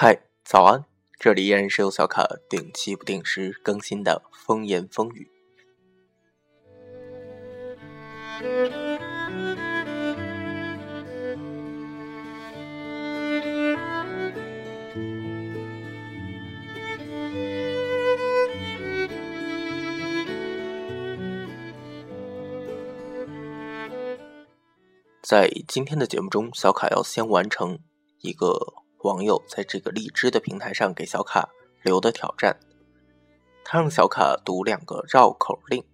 嗨，早安！这里依然是由小卡定期不定时更新的风言风语。在今天的节目中，小卡要先完成一个网友在这个荔枝的平台上给小卡留的挑战。他让小卡读两个绕口令，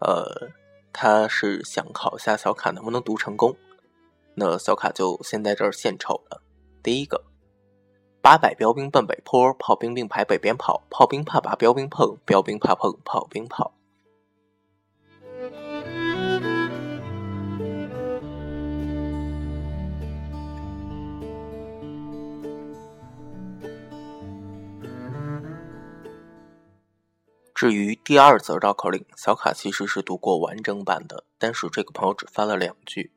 呃，他是想考一下小卡能不能读成功。那小卡就先在这儿献丑了。第一个，八百标兵奔北坡，炮兵并排北边跑，炮兵怕把标兵碰，标兵怕碰炮兵跑。至于第二则绕口令，小卡其实是读过完整版的，但是这个朋友只翻了两句。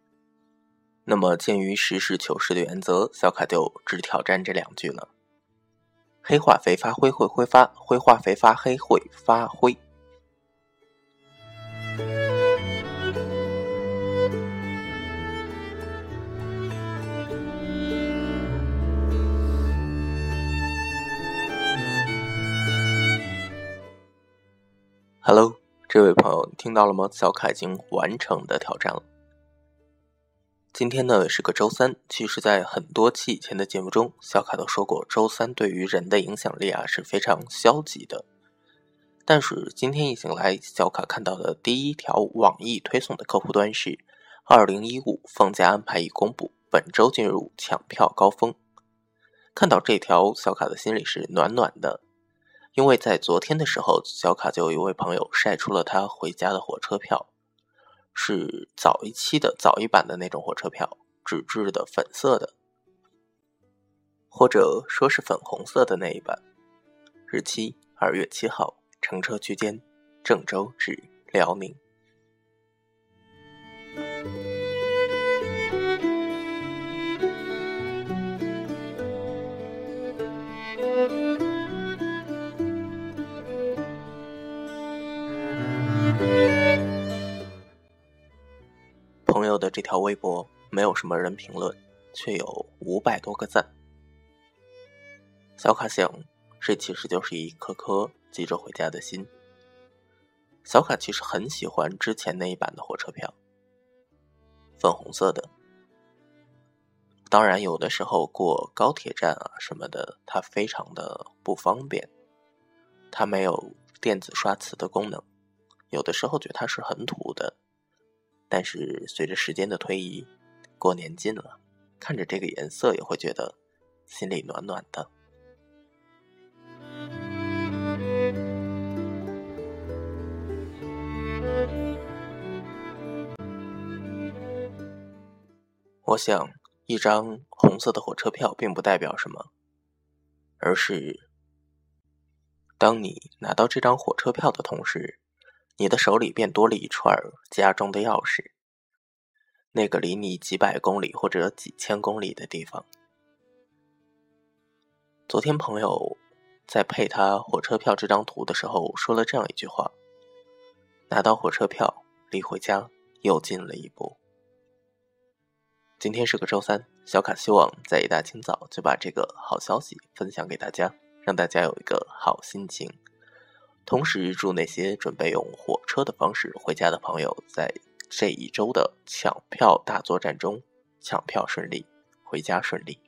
那么鉴于实事求是的原则，小卡就只挑战这两句了。黑化肥发灰会挥发，灰化肥发黑会发灰。Hello，这位朋友，你听到了吗？小卡已经完成的挑战了。今天呢是个周三，其实，在很多期以前的节目中，小卡都说过，周三对于人的影响力啊是非常消极的。但是今天一醒来，小卡看到的第一条网易推送的客户端是：二零一五放假安排已公布，本周进入抢票高峰。看到这条，小卡的心里是暖暖的。因为在昨天的时候，小卡就有一位朋友晒出了他回家的火车票，是早一期的早一版的那种火车票，纸质的粉色的，或者说是粉红色的那一版，日期二月七号，乘车区间郑州至辽宁。朋友的这条微博没有什么人评论，却有五百多个赞。小卡想，这其实就是一颗颗急着回家的心。小卡其实很喜欢之前那一版的火车票，粉红色的。当然，有的时候过高铁站啊什么的，它非常的不方便，它没有电子刷词的功能，有的时候觉得它是很土的。但是随着时间的推移，过年近了，看着这个颜色也会觉得心里暖暖的。我想，一张红色的火车票并不代表什么，而是当你拿到这张火车票的同时。你的手里便多了一串家中的钥匙，那个离你几百公里或者几千公里的地方。昨天朋友在配他火车票这张图的时候说了这样一句话：“拿到火车票，离回家又近了一步。”今天是个周三，小卡希望在一大清早就把这个好消息分享给大家，让大家有一个好心情。同时，祝那些准备用火车的方式回家的朋友，在这一周的抢票大作战中抢票顺利，回家顺利。